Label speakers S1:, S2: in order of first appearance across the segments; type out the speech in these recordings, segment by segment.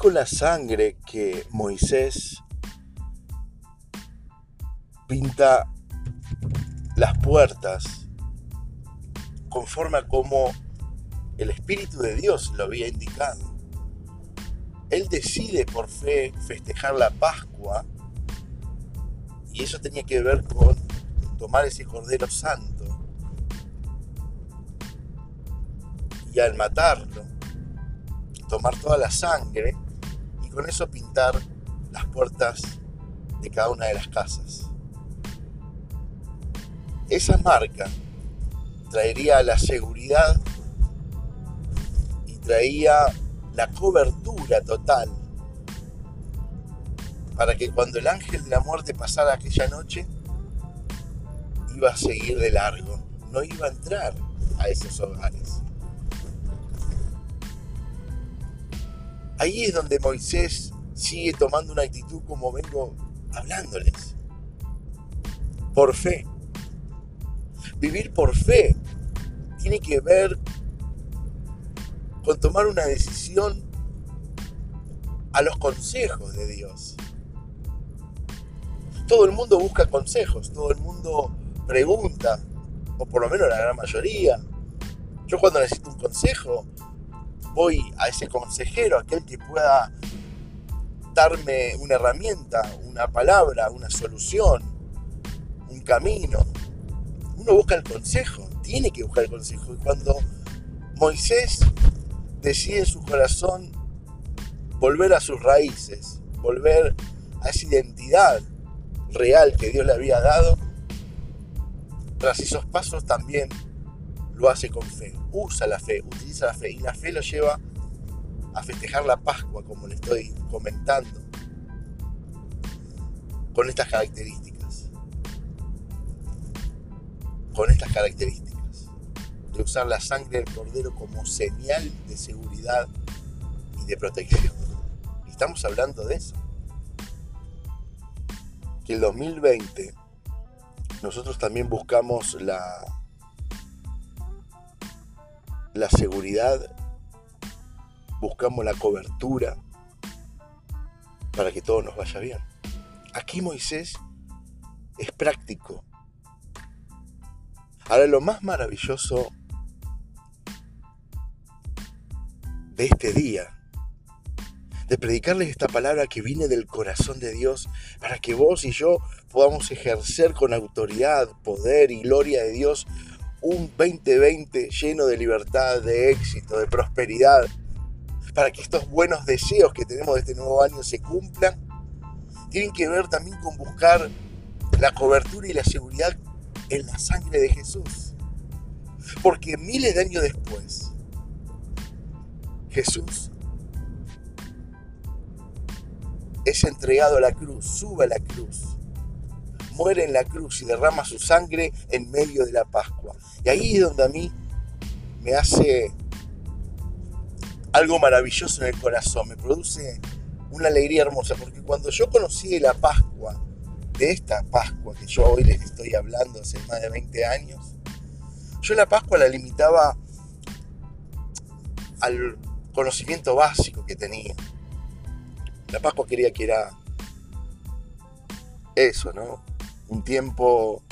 S1: con la sangre que Moisés pinta las puertas conforme a como el Espíritu de Dios lo había indicado. Él decide por fe festejar la Pascua y eso tenía que ver con tomar ese Cordero Santo y al matarlo, tomar toda la sangre y con eso pintar las puertas de cada una de las casas. Esa marca traería la seguridad y traía la cobertura total para que cuando el ángel de la muerte pasara aquella noche, iba a seguir de largo, no iba a entrar a esos hogares. Ahí es donde Moisés sigue tomando una actitud como vengo hablándoles. Por fe. Vivir por fe tiene que ver con tomar una decisión a los consejos de Dios. Todo el mundo busca consejos, todo el mundo pregunta, o por lo menos la gran mayoría. Yo cuando necesito un consejo, voy a ese consejero, aquel que pueda darme una herramienta, una palabra, una solución, un camino. Uno busca el consejo, tiene que buscar el consejo. Y cuando Moisés decide en su corazón volver a sus raíces, volver a esa identidad real que Dios le había dado, tras esos pasos también lo hace con fe, usa la fe, utiliza la fe y la fe lo lleva a festejar la Pascua, como le estoy comentando, con estas características. Con estas características. De usar la sangre del cordero como señal de seguridad y de protección. Estamos hablando de eso. Que el 2020 nosotros también buscamos la la seguridad, buscamos la cobertura para que todo nos vaya bien. Aquí Moisés es práctico. Ahora lo más maravilloso de este día, de predicarles esta palabra que viene del corazón de Dios, para que vos y yo podamos ejercer con autoridad, poder y gloria de Dios un 2020 lleno de libertad, de éxito, de prosperidad, para que estos buenos deseos que tenemos de este nuevo año se cumplan, tienen que ver también con buscar la cobertura y la seguridad en la sangre de Jesús. Porque miles de años después, Jesús es entregado a la cruz, sube a la cruz muere en la cruz y derrama su sangre en medio de la Pascua. Y ahí es donde a mí me hace algo maravilloso en el corazón, me produce una alegría hermosa, porque cuando yo conocí la Pascua, de esta Pascua que yo hoy les estoy hablando hace más de 20 años, yo la Pascua la limitaba al conocimiento básico que tenía. La Pascua quería que era eso, ¿no? Un tiempo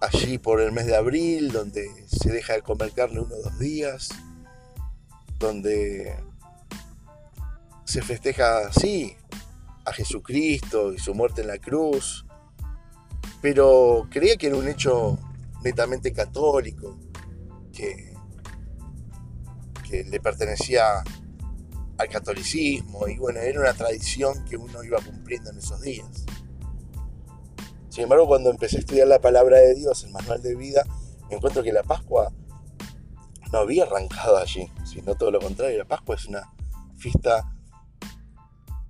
S1: allí por el mes de abril, donde se deja de comer carne uno o dos días, donde se festeja así a Jesucristo y su muerte en la cruz, pero creía que era un hecho netamente católico, que, que le pertenecía al catolicismo y bueno, era una tradición que uno iba cumpliendo en esos días. Sin embargo, cuando empecé a estudiar la palabra de Dios, el manual de vida, me encuentro que la Pascua no había arrancado allí, sino todo lo contrario. La Pascua es una fiesta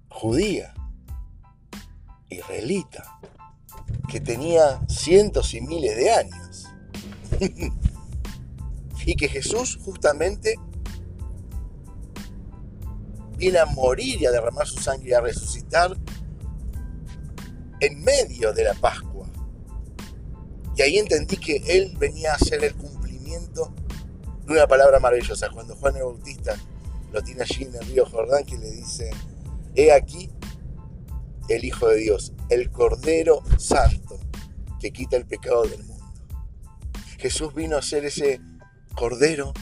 S1: judía, israelita, que tenía cientos y miles de años. y que Jesús justamente viene a morir y a derramar su sangre y a resucitar en medio de la Pascua. Y ahí entendí que Él venía a hacer el cumplimiento de una palabra maravillosa. Cuando Juan el Bautista lo tiene allí en el río Jordán, que le dice, he aquí el Hijo de Dios, el Cordero Santo, que quita el pecado del mundo. Jesús vino a ser ese Cordero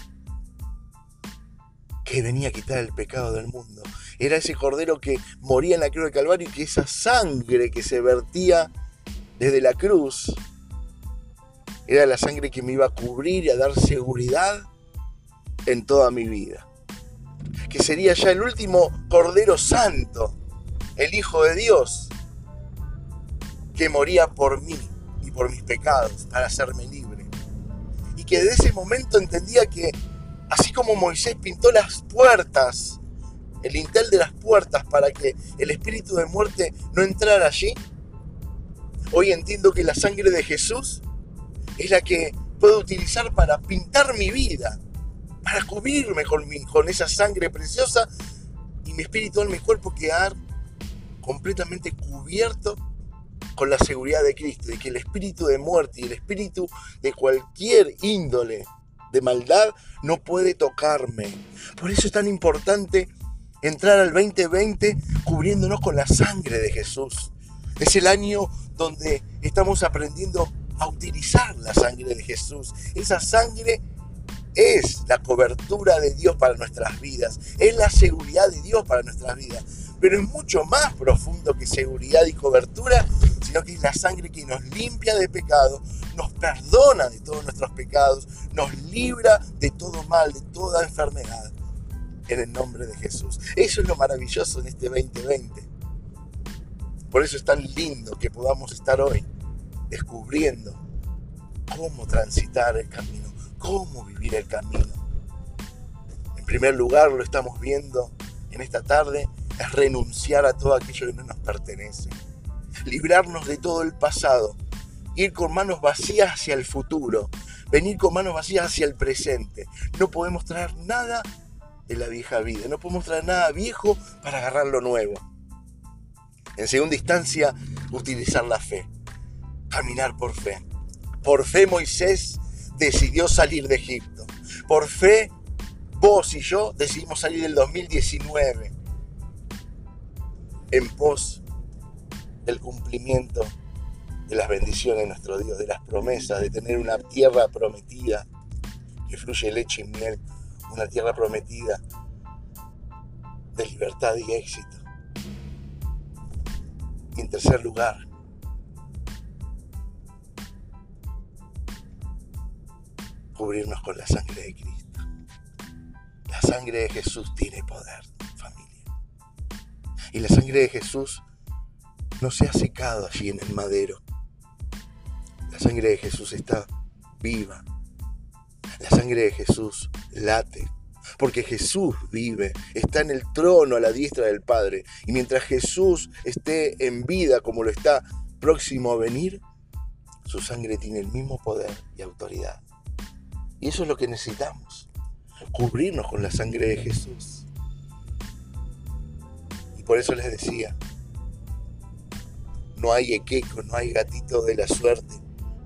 S1: que venía a quitar el pecado del mundo. Era ese Cordero que moría en la cruz del Calvario y que esa sangre que se vertía desde la cruz era la sangre que me iba a cubrir y a dar seguridad en toda mi vida. Que sería ya el último Cordero Santo, el Hijo de Dios, que moría por mí y por mis pecados para hacerme libre. Y que desde ese momento entendía que así como Moisés pintó las puertas, el lintel de las puertas para que el espíritu de muerte no entrara allí, hoy entiendo que la sangre de Jesús es la que puedo utilizar para pintar mi vida, para cubrirme con, esa sangre preciosa y mi espíritu, y mi cuerpo quedar completamente cubierto con la seguridad de Cristo, de que el espíritu de muerte y el espíritu de cualquier índole de maldad no puede tocarme. Por eso es tan importante entrar al 2020 cubriéndonos con la sangre de Jesús. Es el año donde estamos aprendiendo a utilizar la sangre de Jesús. Esa sangre es la cobertura de Dios para nuestras vidas, es la seguridad de Dios para nuestras vidas. Pero es mucho más profundo que seguridad y cobertura, sino que es la sangre que nos limpia de pecado, nos perdona de todos nuestros pecados, nos libra de todo mal, de toda enfermedad, en el nombre de Jesús. Eso es lo maravilloso en este 2020. Por eso es tan lindo que podamos estar hoy descubriendo cómo transitar el camino, cómo vivir el camino. En primer lugar, lo estamos viendo en esta tarde, es renunciar a todo aquello que no nos pertenece, librarnos de todo el pasado, ir con manos vacías hacia el futuro, venir con manos vacías hacia el presente. No podemos traer nada de la vieja vida, no podemos traer nada viejo para agarrar lo nuevo. En segunda instancia, utilizar la fe caminar por fe. Por fe Moisés decidió salir de Egipto. Por fe vos y yo decidimos salir del 2019 en pos del cumplimiento de las bendiciones de nuestro Dios, de las promesas, de tener una tierra prometida que fluye leche y miel, una tierra prometida de libertad y éxito. Y en tercer lugar, cubrirnos con la sangre de Cristo. La sangre de Jesús tiene poder, familia. Y la sangre de Jesús no se ha secado allí en el madero. La sangre de Jesús está viva. La sangre de Jesús late. Porque Jesús vive, está en el trono a la diestra del Padre. Y mientras Jesús esté en vida como lo está próximo a venir, su sangre tiene el mismo poder y autoridad. Y eso es lo que necesitamos, cubrirnos con la sangre de Jesús. Y por eso les decía, no hay equeco, no hay gatito de la suerte,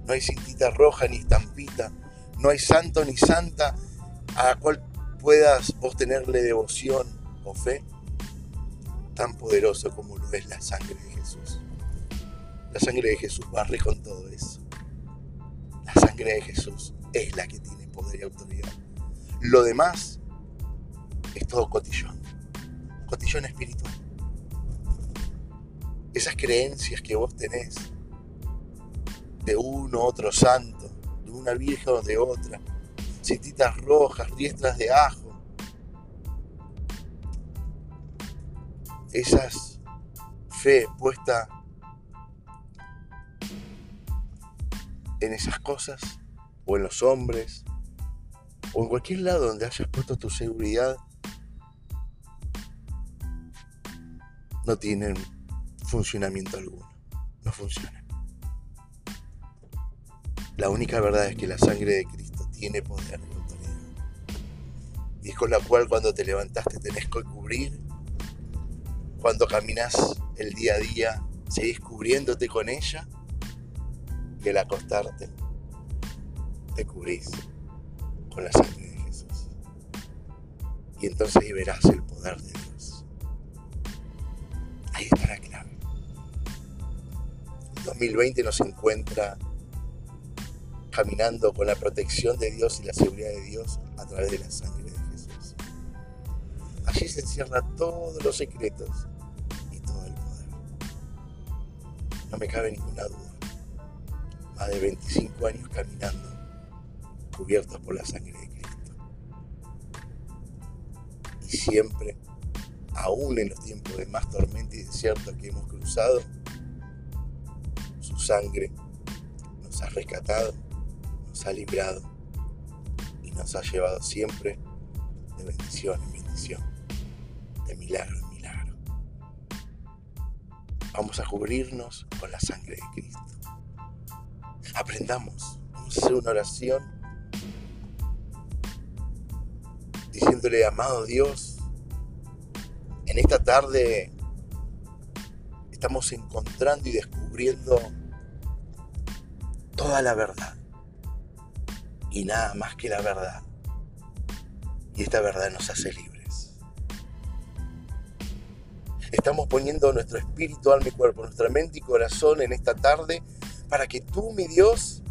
S1: no hay cintita roja ni estampita, no hay santo ni santa a la cual puedas vos tenerle devoción o fe tan poderoso como lo es la sangre de Jesús. La sangre de Jesús barre con todo eso. La sangre de Jesús es la que tiene poder y autoridad. Lo demás es todo cotillón, cotillón espiritual. Esas creencias que vos tenés de uno, otro santo, de una virgen o de otra, rojas, riestras de ajo, esas fe puesta en esas cosas o en los hombres o en cualquier lado donde hayas puesto tu seguridad, no tienen funcionamiento alguno. No funcionan. La única verdad es que la sangre de tiene poder y autoridad. Y es con la cual cuando te levantaste tenés que cubrir. Cuando caminas el día a día, seguís cubriéndote con ella. Y al acostarte, te cubrís con la sangre de Jesús. Y entonces verás el poder de Dios. Ahí está la clave. 2020 nos encuentra caminando con la protección de Dios y la seguridad de Dios a través de la sangre de Jesús. Allí se encierran todos los secretos y todo el poder. No me cabe ninguna duda. Más de 25 años caminando, cubiertos por la sangre de Cristo. Y siempre, aún en los tiempos de más tormenta y desierto que hemos cruzado, su sangre nos ha rescatado ha librado y nos ha llevado siempre de bendición en bendición, de milagro en milagro. Vamos a cubrirnos con la sangre de Cristo. Aprendamos, vamos a hacer una oración diciéndole, amado Dios, en esta tarde estamos encontrando y descubriendo toda la verdad y nada más que la verdad. Y esta verdad nos hace libres. Estamos poniendo nuestro espíritu, alma y cuerpo, nuestra mente y corazón en esta tarde para que tú, mi Dios,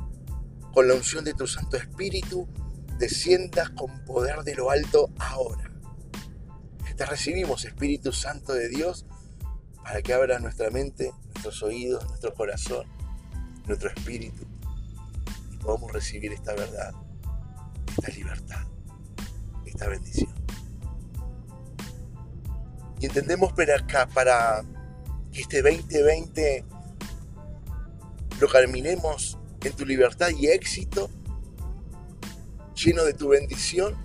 S1: con la unción de tu Santo Espíritu, desciendas con poder de lo alto ahora. Te recibimos, Espíritu Santo de Dios, para que abra nuestra mente, nuestros oídos, nuestro corazón, nuestro espíritu podamos recibir esta verdad, esta libertad, esta bendición. Y entendemos para acá, para que este 2020 lo caminemos en tu libertad y éxito, lleno de tu bendición,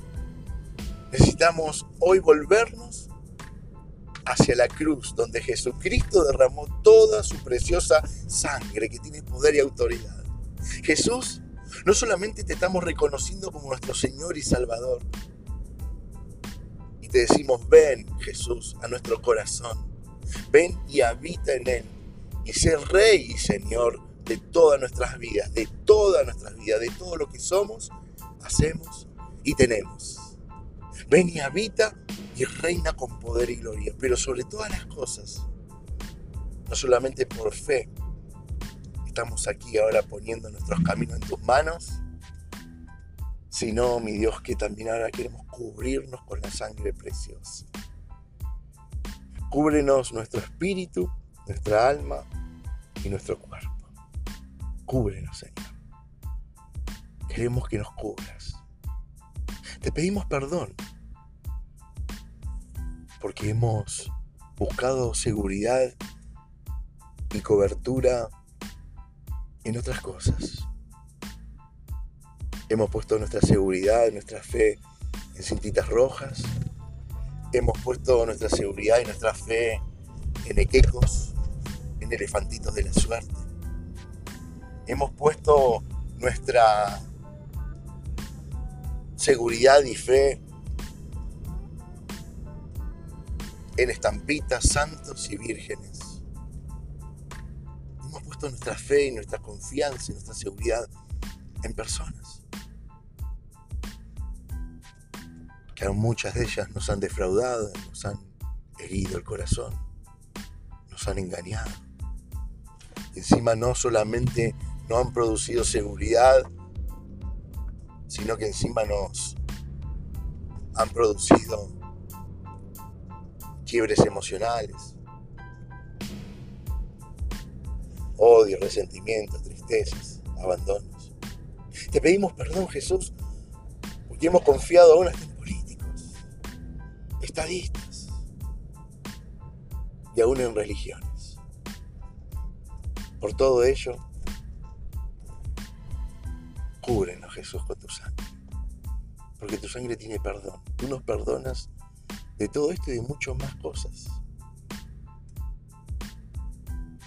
S1: necesitamos hoy volvernos hacia la cruz, donde Jesucristo derramó toda su preciosa sangre que tiene poder y autoridad. Jesús no solamente te estamos reconociendo como nuestro Señor y Salvador, y te decimos, ven Jesús a nuestro corazón, ven y habita en Él, y sé Rey y Señor de todas nuestras vidas, de todas nuestras vidas, de todo lo que somos, hacemos y tenemos. Ven y habita y reina con poder y gloria, pero sobre todas las cosas, no solamente por fe, estamos aquí ahora poniendo nuestros caminos en tus manos, sino, mi Dios, que también ahora queremos cubrirnos con la sangre preciosa. Cúbrenos nuestro espíritu, nuestra alma y nuestro cuerpo. Cúbrenos, Señor. Queremos que nos cubras. Te pedimos perdón porque hemos buscado seguridad y cobertura en otras cosas. Hemos puesto nuestra seguridad, nuestra fe en cintitas rojas. Hemos puesto nuestra seguridad y nuestra fe en equecos, en elefantitos de la suerte. Hemos puesto nuestra seguridad y fe en estampitas santos y vírgenes nuestra fe y nuestra confianza y nuestra seguridad en personas. Que muchas de ellas nos han defraudado, nos han herido el corazón, nos han engañado. encima no solamente no han producido seguridad, sino que encima nos han producido quiebres emocionales, odio, resentimientos, tristezas, abandonos. Te pedimos perdón, Jesús, porque hemos confiado aún hasta en políticos, estadistas y aún en religiones. Por todo ello, cúbrenos, Jesús, con tu sangre, porque tu sangre tiene perdón. Tú nos perdonas de todo esto y de muchas más cosas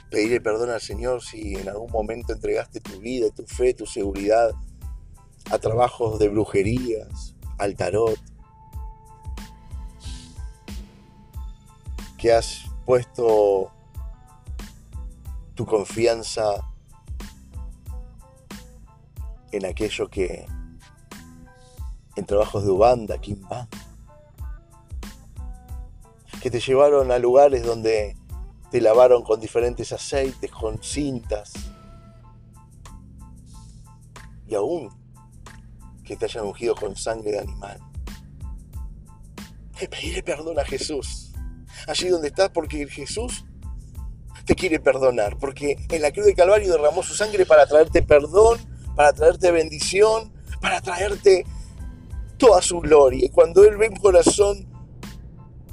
S1: pedirle perdón al Señor si en algún momento entregaste tu vida, tu fe, tu seguridad a trabajos de brujerías, al tarot, que has puesto tu confianza en aquello que en trabajos de Ubanda, Kimba, que te llevaron a lugares donde te lavaron con diferentes aceites, con cintas, y aún que te hayan ungido con sangre de animal. Pedirle perdón a Jesús, allí donde estás, porque Jesús te quiere perdonar, porque en la cruz de Calvario derramó su sangre para traerte perdón, para traerte bendición, para traerte toda su gloria. Y cuando Él ve un corazón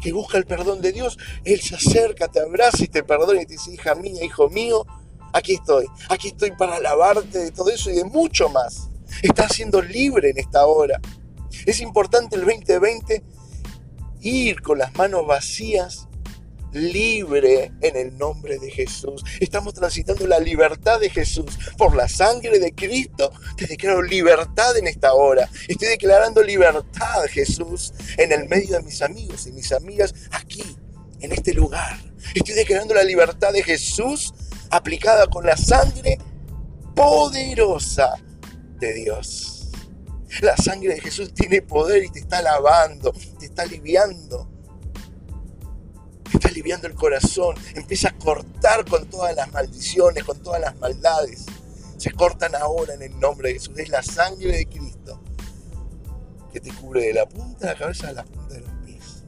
S1: que busca el perdón de Dios, Él se acerca, te abraza y te perdona y te dice, hija mía, hijo mío, aquí estoy, aquí estoy para alabarte de todo eso y de mucho más. Estás siendo libre en esta hora. Es importante el 2020 ir con las manos vacías libre en el nombre de Jesús. Estamos transitando la libertad de Jesús. Por la sangre de Cristo te declaro libertad en esta hora. Estoy declarando libertad, Jesús, en el medio de mis amigos y mis amigas aquí, en este lugar. Estoy declarando la libertad de Jesús aplicada con la sangre poderosa de Dios. La sangre de Jesús tiene poder y te está lavando, te está aliviando aliviando el corazón, empieza a cortar con todas las maldiciones, con todas las maldades. Se cortan ahora en el nombre de Jesús. Es la sangre de Cristo que te cubre de la punta de la cabeza a la punta de los pies.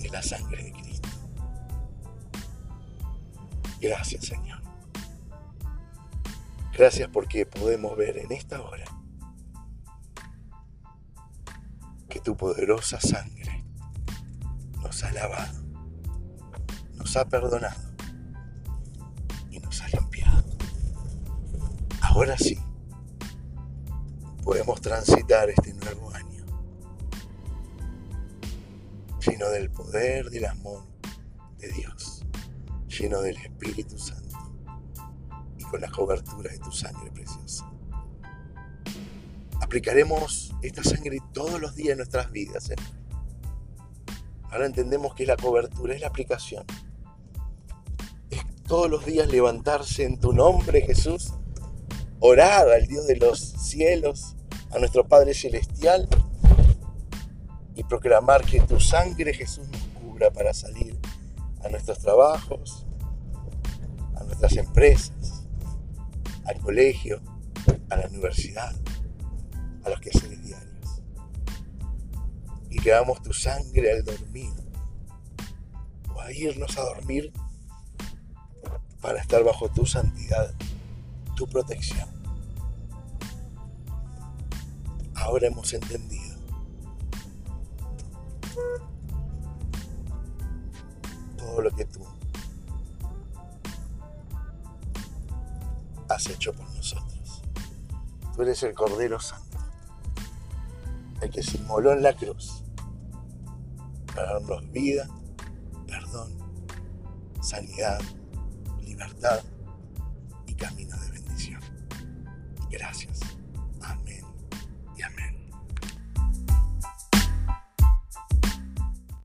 S1: Es la sangre de Cristo. Gracias Señor. Gracias porque podemos ver en esta hora que tu poderosa sangre nos ha lavado, nos ha perdonado y nos ha limpiado. Ahora sí, podemos transitar este nuevo año lleno del poder del amor de Dios, lleno del Espíritu Santo y con la cobertura de tu sangre preciosa. Aplicaremos esta sangre todos los días en nuestras vidas. ¿eh? Ahora entendemos que es la cobertura, es la aplicación. Es todos los días levantarse en tu nombre, Jesús, orar al Dios de los cielos, a nuestro Padre Celestial y proclamar que tu sangre, Jesús, nos cubra para salir a nuestros trabajos, a nuestras empresas, al colegio, a la universidad, a los que se y que tu sangre al dormir o a irnos a dormir para estar bajo tu santidad, tu protección. Ahora hemos entendido todo lo que tú has hecho por nosotros. Tú eres el Cordero Santo, el que se inmoló en la cruz para darnos vida, perdón, sanidad, libertad